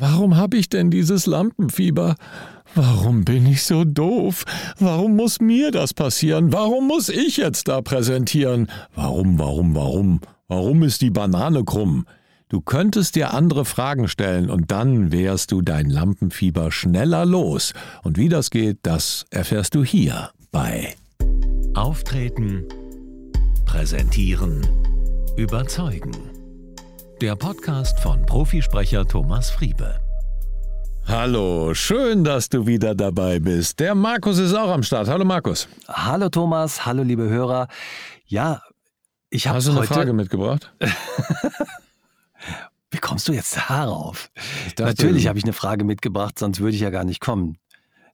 Warum habe ich denn dieses Lampenfieber? Warum bin ich so doof? Warum muss mir das passieren? Warum muss ich jetzt da präsentieren? Warum, warum, warum? Warum ist die Banane krumm? Du könntest dir andere Fragen stellen und dann wärst du dein Lampenfieber schneller los. Und wie das geht, das erfährst du hier bei Auftreten, Präsentieren, Überzeugen. Der Podcast von Profisprecher Thomas Friebe. Hallo, schön, dass du wieder dabei bist. Der Markus ist auch am Start. Hallo Markus. Hallo Thomas, hallo liebe Hörer. Ja, ich habe Hast du eine heute... Frage mitgebracht? Wie kommst du jetzt darauf? Natürlich habe ich eine Frage mitgebracht, sonst würde ich ja gar nicht kommen.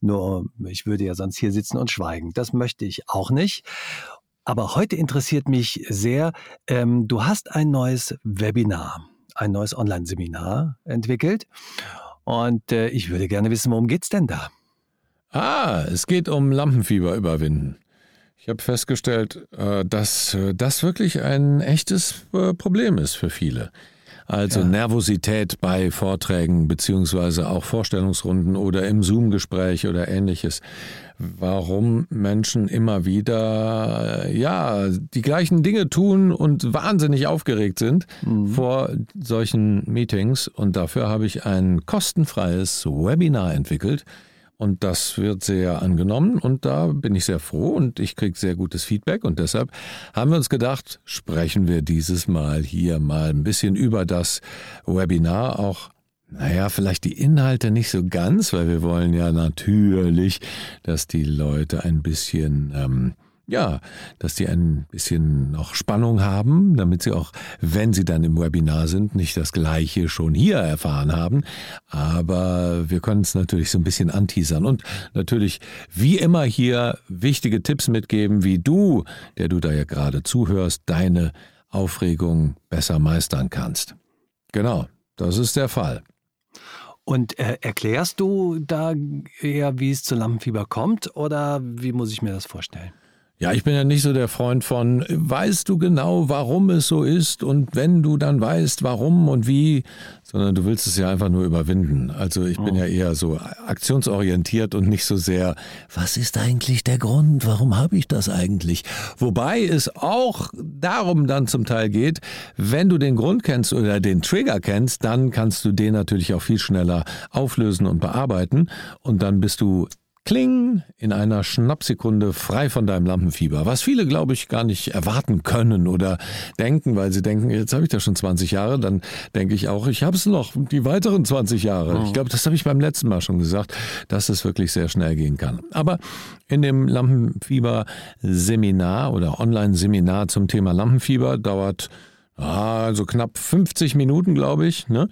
Nur ich würde ja sonst hier sitzen und schweigen. Das möchte ich auch nicht. Aber heute interessiert mich sehr, ähm, du hast ein neues Webinar, ein neues Online-Seminar entwickelt. Und äh, ich würde gerne wissen, worum geht's denn da? Ah, es geht um Lampenfieber überwinden. Ich habe festgestellt, äh, dass äh, das wirklich ein echtes äh, Problem ist für viele. Also Ja. Nervosität bei Vorträgen beziehungsweise auch Vorstellungsrunden oder im Zoom-Gespräch oder ähnliches. Warum Menschen immer wieder äh, ja die gleichen Dinge tun und wahnsinnig aufgeregt sind vor solchen Meetings. Und dafür habe ich ein kostenfreies Webinar entwickelt. Und das wird sehr angenommen und da bin ich sehr froh und ich kriege sehr gutes Feedback und deshalb haben wir uns gedacht, sprechen wir dieses Mal hier mal ein bisschen über das Webinar auch. Naja, vielleicht die Inhalte nicht so ganz, weil wir wollen ja natürlich, dass die Leute ein bisschen, ähm, ja, dass die ein bisschen noch Spannung haben, damit sie auch, wenn sie dann im Webinar sind, nicht das Gleiche schon hier erfahren haben. Aber wir können es natürlich so ein bisschen anteasern und natürlich wie immer hier wichtige Tipps mitgeben, wie du, der du da ja gerade zuhörst, deine Aufregung besser meistern kannst. Genau, das ist der Fall. Und äh, erklärst du da eher, wie es zu Lampenfieber kommt oder wie muss ich mir das vorstellen? Ja, ich bin ja nicht so der Freund von, weißt du genau, warum es so ist und wenn du dann weißt, warum und wie, sondern du willst es ja einfach nur überwinden. Also ich bin ja eher so aktionsorientiert und nicht so sehr, was ist eigentlich der Grund, warum habe ich das eigentlich? Wobei es auch darum dann zum Teil geht, wenn du den Grund kennst oder den Trigger kennst, dann kannst du den natürlich auch viel schneller auflösen und bearbeiten und dann bist du Kling in einer Schnappsekunde frei von deinem Lampenfieber. Was viele, glaube ich, gar nicht erwarten können oder denken, weil sie denken, jetzt habe ich das schon 20 Jahre, dann denke ich auch, ich habe es noch die weiteren 20 Jahre. Ich glaube, das habe ich beim letzten Mal schon gesagt, dass es wirklich sehr schnell gehen kann. Aber in dem Lampenfieber-Seminar oder Online-Seminar zum Thema Lampenfieber dauert also knapp 50 Minuten, glaube ich. Ne?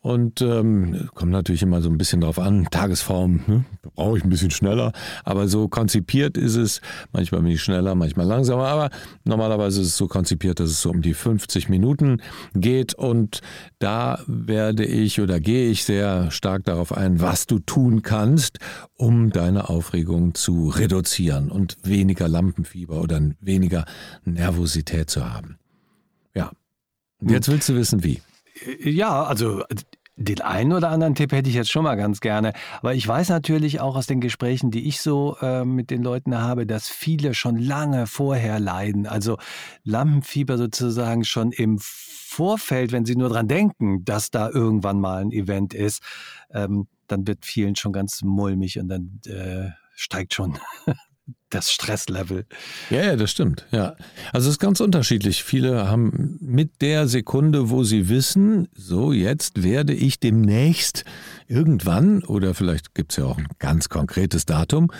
Und ähm, kommt natürlich immer so ein bisschen drauf an, Tagesform, ne? brauche ich ein bisschen schneller. Aber so konzipiert ist es, manchmal bin ich schneller, manchmal langsamer, aber normalerweise ist es so konzipiert, dass es so um die 50 Minuten geht. Und da werde ich oder gehe ich sehr stark darauf ein, was du tun kannst, um deine Aufregung zu reduzieren und weniger Lampenfieber oder weniger Nervosität zu haben. Und jetzt willst du wissen, wie. Ja, also den einen oder anderen Tipp hätte ich jetzt schon mal ganz gerne. Aber ich weiß natürlich auch aus den Gesprächen, die ich so äh, mit den Leuten habe, dass viele schon lange vorher leiden. Also Lampenfieber sozusagen schon im Vorfeld, wenn sie nur dran denken, dass da irgendwann mal ein Event ist, ähm, dann wird vielen schon ganz mulmig und dann äh, steigt schon das Stresslevel. Ja, ja, das stimmt. Ja. Also es ist ganz unterschiedlich. Viele haben mit der Sekunde, wo sie wissen, so jetzt werde ich demnächst irgendwann, oder vielleicht gibt es ja auch ein ganz konkretes Datum,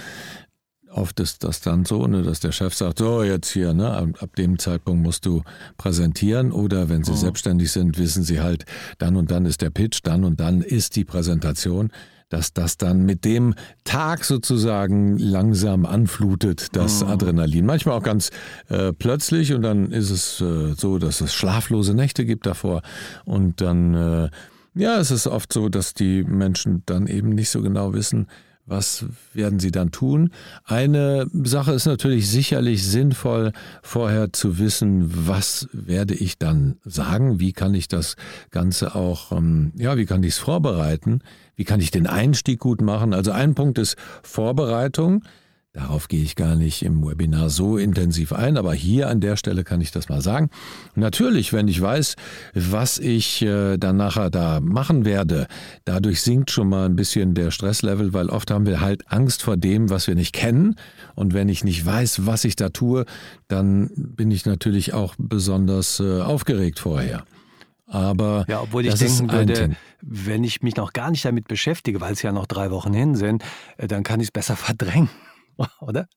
oft ist das dann so, ne, dass der Chef sagt, so jetzt hier, ne, ab, ab dem Zeitpunkt musst du präsentieren. Oder wenn sie selbstständig sind, wissen sie halt, dann und dann ist der Pitch, dann und dann ist die Präsentation. Dass das dann mit dem Tag sozusagen langsam anflutet, das Adrenalin. Manchmal auch ganz äh, plötzlich und dann ist es äh, so, dass es schlaflose Nächte gibt davor. Und dann, äh, ja, es ist oft so, dass die Menschen dann eben nicht so genau wissen, Was werden Sie dann tun? Eine Sache ist natürlich sicherlich sinnvoll, vorher zu wissen, was werde ich dann sagen? Wie kann ich das Ganze auch, ähm, ja, wie kann ich es vorbereiten? Wie kann ich den Einstieg gut machen? Also ein Punkt ist Vorbereitung. Darauf gehe ich gar nicht im Webinar so intensiv ein, aber hier an der Stelle kann ich das mal sagen. Natürlich, wenn ich weiß, was ich äh, dann nachher da machen werde, dadurch sinkt schon mal ein bisschen der Stresslevel, weil oft haben wir halt Angst vor dem, was wir nicht kennen. Und wenn ich nicht weiß, was ich da tue, dann bin ich natürlich auch besonders äh, aufgeregt vorher. Aber ja, obwohl ich denken würde, wenn ich mich noch gar nicht damit beschäftige, weil es ja noch drei Wochen hin sind, äh, dann kann ich es besser verdrängen. Oder?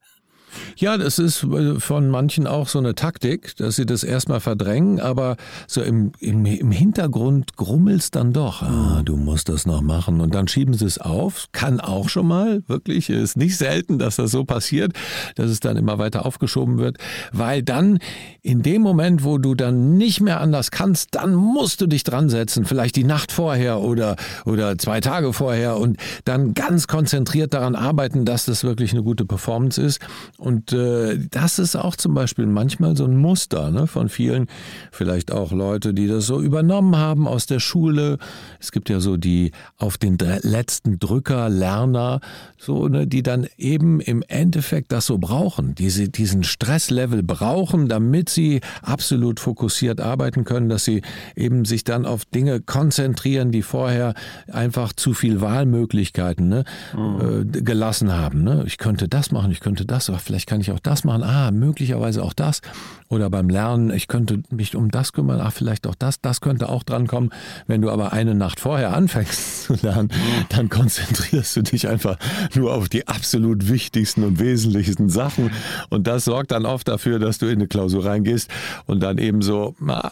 Ja, das ist äh, von manchen auch so eine Taktik, dass sie das erstmal verdrängen, aber so im, im, im Hintergrund grummelst dann doch. Ah, du musst das noch machen. Und dann schieben sie es auf. Kann auch schon mal, wirklich, ist nicht selten, dass das so passiert, dass es dann immer weiter aufgeschoben wird, weil dann in dem Moment, wo du dann nicht mehr anders kannst, dann musst du dich dran setzen, vielleicht die Nacht vorher oder, oder zwei Tage vorher und dann ganz konzentriert daran arbeiten, dass das wirklich eine gute Performance ist. Und äh, das ist auch zum Beispiel manchmal so ein Muster ne, von vielen, vielleicht auch Leute, die das so übernommen haben aus der Schule. Es gibt ja so die auf den letzten Drücker Lerner, so ne, die dann eben im Endeffekt das so brauchen, diese, diesen Stresslevel brauchen, damit sie absolut fokussiert arbeiten können, dass sie eben sich dann auf Dinge konzentrieren, die vorher einfach zu viel Wahlmöglichkeiten ne, mhm. äh, gelassen haben. Ne? Ich könnte das machen, ich könnte das, aber vielleicht kann ich auch das machen, ah, möglicherweise auch das. Oder beim Lernen, ich könnte mich um das kümmern, ah, vielleicht auch das, das könnte auch drankommen. Wenn du aber eine Nacht vorher anfängst zu lernen, dann konzentrierst du dich einfach nur auf die absolut wichtigsten und wesentlichsten Sachen. Und das sorgt dann oft dafür, dass du in eine Klausur reingehst und dann eben so, na,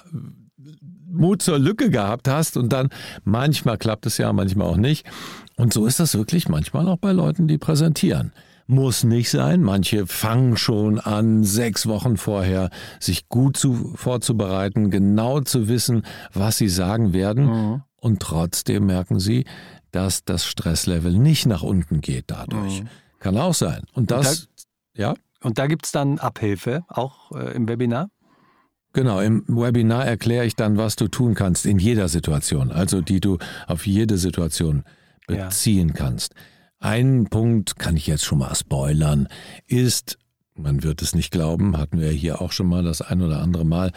Mut zur Lücke gehabt hast und dann manchmal klappt es ja, manchmal auch nicht. Und so ist das wirklich manchmal auch bei Leuten, die präsentieren. Muss nicht sein. Manche fangen schon an, sechs Wochen vorher sich gut zu, vorzubereiten, genau zu wissen, was sie sagen werden. Mhm. Und trotzdem merken sie, dass das Stresslevel nicht nach unten geht dadurch. Mhm. Kann auch sein. Und das, und da, ja. Und da gibt es dann Abhilfe, auch äh, im Webinar? Genau, im Webinar erkläre ich dann, was du tun kannst in jeder Situation, also die du auf jede Situation beziehen ja. kannst. Ein Punkt kann ich jetzt schon mal spoilern, ist, man wird es nicht glauben, hatten wir hier auch schon mal das ein oder andere Mal,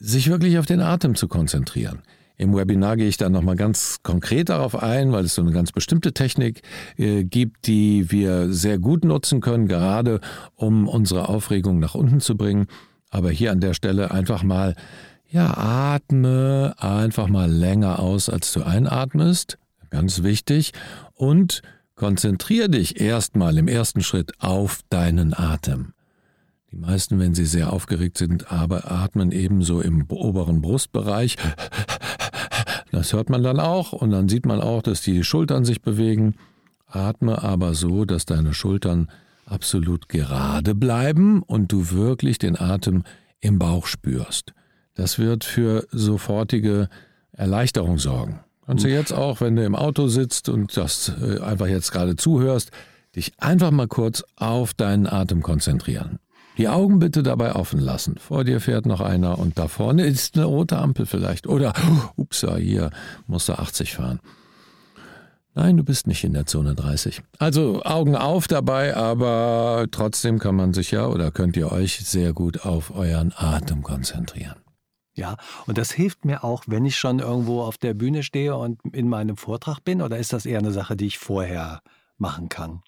sich wirklich auf den Atem zu konzentrieren. Im Webinar gehe ich dann nochmal ganz konkret darauf ein, weil es so eine ganz bestimmte Technik äh, gibt, die wir sehr gut nutzen können, gerade um unsere Aufregung nach unten zu bringen. Aber hier an der Stelle einfach mal, ja, atme einfach mal länger aus, als du einatmest. Ganz wichtig. Und Konzentrier dich erstmal im ersten Schritt auf deinen Atem. Die meisten, wenn sie sehr aufgeregt sind, aber atmen ebenso im oberen Brustbereich. Das hört man dann auch und dann sieht man auch, dass die Schultern sich bewegen. Atme aber so, dass deine Schultern absolut gerade bleiben und du wirklich den Atem im Bauch spürst. Das wird für sofortige Erleichterung sorgen. Kannst du jetzt auch, wenn du im Auto sitzt und das äh, einfach jetzt gerade zuhörst, dich einfach mal kurz auf deinen Atem konzentrieren. Die Augen bitte dabei offen lassen. Vor dir fährt noch einer und da vorne ist eine rote Ampel vielleicht. Oder, upsa, hier musst du 80 fahren. Nein, du bist nicht in der Zone 30. Also Augen auf dabei, aber trotzdem kann man sich ja oder könnt ihr euch sehr gut auf euren Atem konzentrieren. Ja, und das hilft mir auch, wenn ich schon irgendwo auf der Bühne stehe und in meinem Vortrag bin, oder ist das eher eine Sache, die ich vorher machen kann?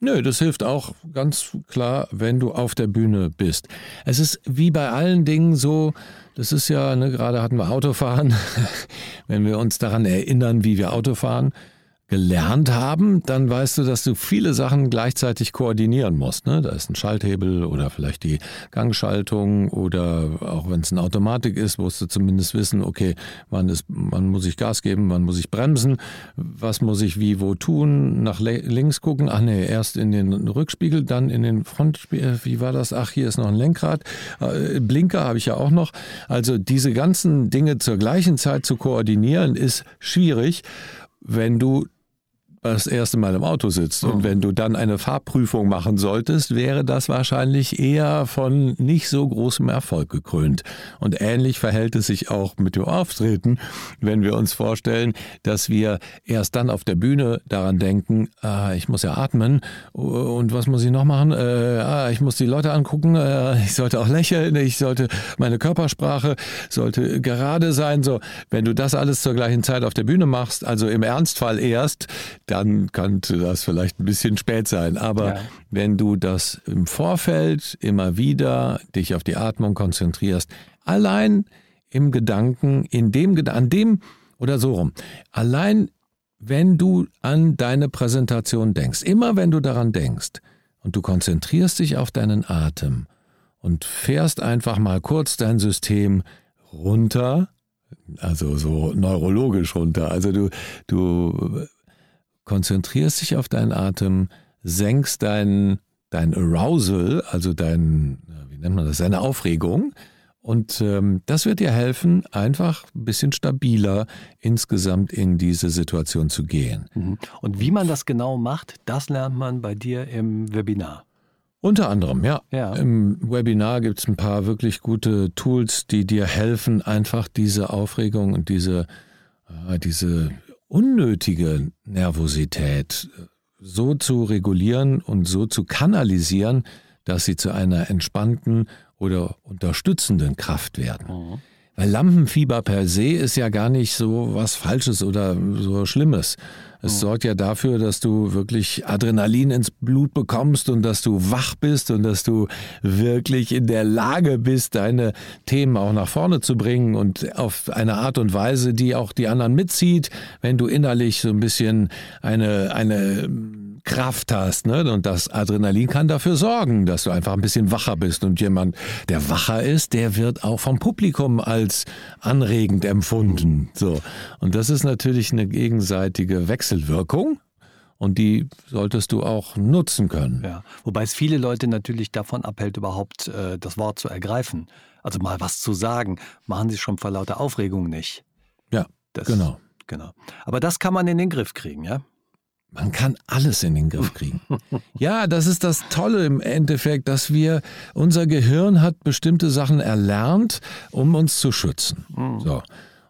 Nö, das hilft auch ganz klar, wenn du auf der Bühne bist. Es ist wie bei allen Dingen so, das ist ja, ne, gerade hatten wir Autofahren, wenn wir uns daran erinnern, wie wir Auto fahren, gelernt haben, dann weißt du, dass du viele Sachen gleichzeitig koordinieren musst. Ne? Da ist ein Schalthebel oder vielleicht die Gangschaltung oder auch wenn es eine Automatik ist, musst du zumindest wissen, okay, wann, ist, wann muss ich Gas geben, wann muss ich bremsen, was muss ich wie wo tun, nach links gucken, ach nee, erst in den Rückspiegel, dann in den Frontspiegel, wie war das, ach hier ist noch ein Lenkrad, äh, Blinker habe ich ja auch noch. Also diese ganzen Dinge zur gleichen Zeit zu koordinieren ist schwierig wenn du das erste Mal im Auto sitzt. Und wenn du dann eine Fahrprüfung machen solltest, wäre das wahrscheinlich eher von nicht so großem Erfolg gekrönt. Und ähnlich verhält es sich auch mit dem Auftreten, wenn wir uns vorstellen, dass wir erst dann auf der Bühne daran denken, ah, ich muss ja atmen und was muss ich noch machen? Äh, ah, ich muss die Leute angucken, äh, ich sollte auch lächeln, ich sollte meine Körpersprache sollte gerade sein. So, wenn du das alles zur gleichen Zeit auf der Bühne machst, also im Ernstfall erst, dann könnte das vielleicht ein bisschen spät sein. Aber ja. wenn du das im Vorfeld immer wieder dich auf die Atmung konzentrierst, allein im Gedanken, in dem an dem oder so rum, allein wenn du an deine Präsentation denkst, immer wenn du daran denkst und du konzentrierst dich auf deinen Atem und fährst einfach mal kurz dein System runter, also so neurologisch runter. Also du, du konzentrierst dich auf deinen Atem, senkst dein, dein Arousal, also dein, wie nennt man das, deine Aufregung. Und ähm, das wird dir helfen, einfach ein bisschen stabiler insgesamt in diese Situation zu gehen. Mhm. Und wie man das genau macht, das lernt man bei dir im Webinar. Unter anderem, ja. ja. Im Webinar gibt es ein paar wirklich gute Tools, die dir helfen, einfach diese Aufregung und diese, äh, diese unnötige Nervosität so zu regulieren und so zu kanalisieren, dass sie zu einer entspannten oder unterstützenden Kraft werden. Mhm. Weil Lampenfieber per se ist ja gar nicht so was Falsches oder so Schlimmes. Es mhm. sorgt ja dafür, dass du wirklich Adrenalin ins Blut bekommst und dass du wach bist und dass du wirklich in der Lage bist, deine Themen auch nach vorne zu bringen und auf eine Art und Weise, die auch die anderen mitzieht, wenn du innerlich so ein bisschen eine, eine Kraft hast. Ne? Und das Adrenalin kann dafür sorgen, dass du einfach ein bisschen wacher bist. Und jemand, der wacher ist, der wird auch vom Publikum als anregend empfunden. So. Und das ist natürlich eine gegenseitige Wechselwirkung. Und die solltest du auch nutzen können. Ja, wobei es viele Leute natürlich davon abhält, überhaupt äh, das Wort zu ergreifen. Also mal was zu sagen, machen sie schon vor lauter Aufregung nicht. Ja, das, genau. Genau. Aber das kann man in den Griff kriegen, ja? Man kann alles in den Griff kriegen. Ja, das ist das Tolle im Endeffekt, dass wir, unser Gehirn hat bestimmte Sachen erlernt, um uns zu schützen. Mhm. So.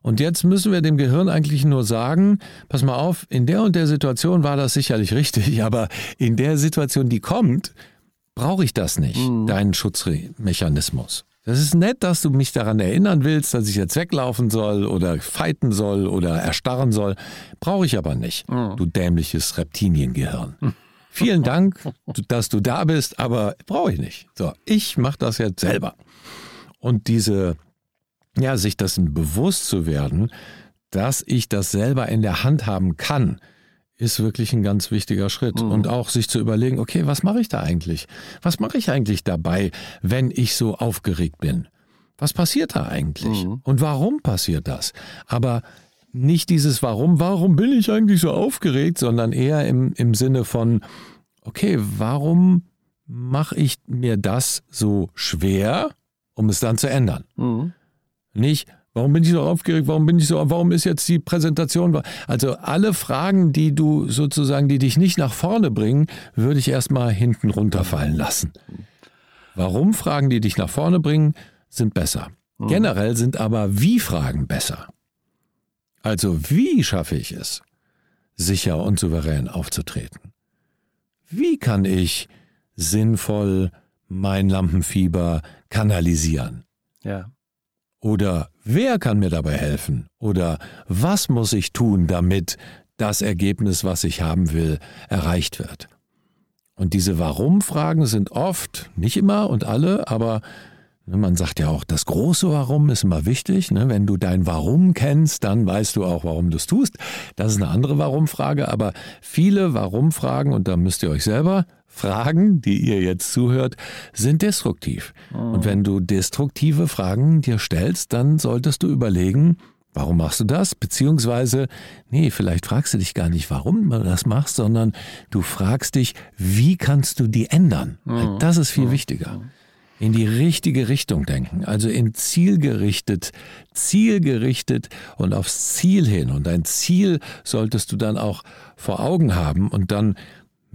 Und jetzt müssen wir dem Gehirn eigentlich nur sagen, pass mal auf, in der und der Situation war das sicherlich richtig, aber in der Situation, die kommt, brauche ich das nicht, mhm. deinen Schutzmechanismus. Das ist nett, dass du mich daran erinnern willst, dass ich jetzt weglaufen soll oder fighten soll oder erstarren soll. Brauche ich aber nicht, du dämliches Reptiliengehirn. Vielen Dank, dass du da bist, aber brauche ich nicht. So, ich mache das jetzt selber. Und diese, ja, sich dessen bewusst zu werden, dass ich das selber in der Hand haben kann, ist wirklich ein ganz wichtiger Schritt. Mhm. Und auch sich zu überlegen, okay, was mache ich da eigentlich? Was mache ich eigentlich dabei, wenn ich so aufgeregt bin? Was passiert da eigentlich? Mhm. Und warum passiert das? Aber nicht dieses Warum, warum bin ich eigentlich so aufgeregt, sondern eher im, im Sinne von, okay, warum mache ich mir das so schwer, um es dann zu ändern? Mhm. Nicht, Warum bin ich so aufgeregt? Warum bin ich so, warum ist jetzt die Präsentation? Also alle Fragen, die du sozusagen, die dich nicht nach vorne bringen, würde ich erstmal hinten runterfallen lassen. Warum Fragen, die dich nach vorne bringen, sind besser. Mhm. Generell sind aber Wie-Fragen besser. Also wie schaffe ich es, sicher und souverän aufzutreten? Wie kann ich sinnvoll mein Lampenfieber kanalisieren? Ja. Oder wer kann mir dabei helfen? Oder was muss ich tun, damit das Ergebnis, was ich haben will, erreicht wird? Und diese Warum-Fragen sind oft, nicht immer und alle, aber ne, man sagt ja auch, das große Warum ist immer wichtig. Ne? Wenn du dein Warum kennst, dann weißt du auch, warum du es tust. Das ist eine andere Warum-Frage, aber viele Warum-Fragen, und da müsst ihr euch selber Fragen, die ihr jetzt zuhört, sind destruktiv. Mhm. Und wenn du destruktive Fragen dir stellst, dann solltest du überlegen, warum machst du das? Beziehungsweise, nee, vielleicht fragst du dich gar nicht, warum du das machst, sondern du fragst dich, wie kannst du die ändern? Mhm. Das ist viel mhm. wichtiger. in die richtige Richtung denken, also in zielgerichtet, zielgerichtet und aufs Ziel hin. Und dein Ziel solltest du dann auch vor Augen haben und dann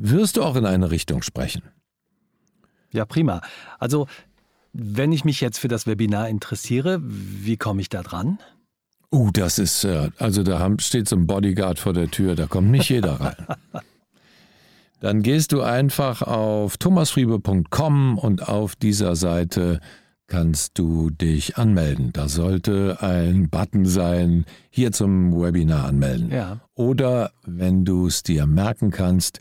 wirst du auch in eine Richtung sprechen. Ja, prima. Also, wenn ich mich jetzt für das Webinar interessiere, wie komme ich da dran? Uh, das ist, äh, also da steht so ein Bodyguard vor der Tür, da kommt nicht jeder rein. Dann gehst du einfach auf thomasfriebe.com und auf dieser Seite kannst du dich anmelden. Da sollte ein Button sein, hier zum Webinar anmelden. Ja. Oder wenn du es dir merken kannst,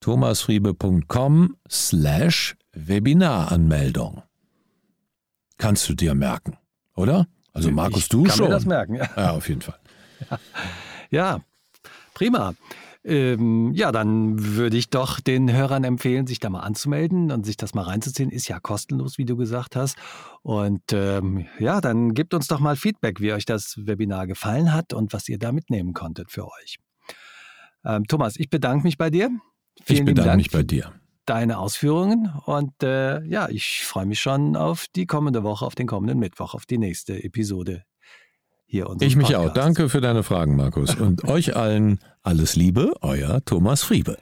thomasfriebe.com slash Webinaranmeldung. Kannst du dir merken, oder? Also Markus, ich du kann schon. Mir das merken. Ja, ja auf jeden Fall. ja prima. Ähm, ja, dann würde ich doch den Hörern empfehlen, sich da mal anzumelden und sich das mal reinzuziehen. Ist ja kostenlos, wie du gesagt hast. Und ähm, ja, dann gebt uns doch mal Feedback, wie euch das Webinar gefallen hat und was ihr da mitnehmen konntet für euch. Ähm, Thomas, ich bedanke mich bei dir. Vielen ich bedanke Dank mich bei dir. Deine Ausführungen und äh, ja, ich freue mich schon auf die kommende Woche, auf den kommenden Mittwoch, auf die nächste Episode hier Ich mich Podcast. auch. Danke für deine Fragen, Markus. Und euch allen alles Liebe, euer Thomas Friebe.